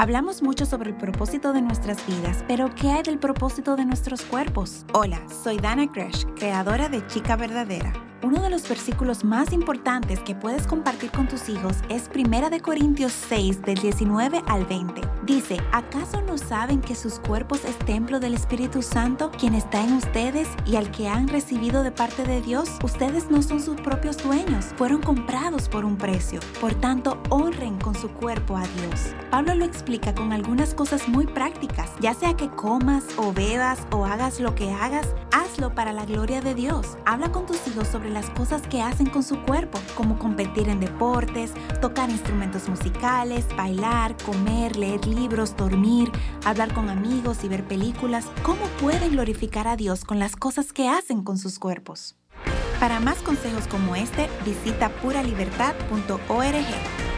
Hablamos mucho sobre el propósito de nuestras vidas, pero ¿qué hay del propósito de nuestros cuerpos? Hola, soy Dana Gresh, creadora de Chica Verdadera. Uno de los versículos más importantes que puedes compartir con tus hijos es 1 Corintios 6 del 19 al 20. Dice, ¿acaso no saben que sus cuerpos es templo del Espíritu Santo, quien está en ustedes y al que han recibido de parte de Dios? Ustedes no son sus propios dueños, fueron comprados por un precio. Por tanto, honren con su cuerpo a Dios. Pablo lo explica con algunas cosas muy prácticas, ya sea que comas o bebas o hagas lo que hagas, hazlo para la gloria de Dios. Habla con tus hijos sobre las cosas que hacen con su cuerpo, como competir en deportes, tocar instrumentos musicales, bailar, comer, leer libros, dormir, hablar con amigos y ver películas. ¿Cómo pueden glorificar a Dios con las cosas que hacen con sus cuerpos? Para más consejos como este, visita puralibertad.org.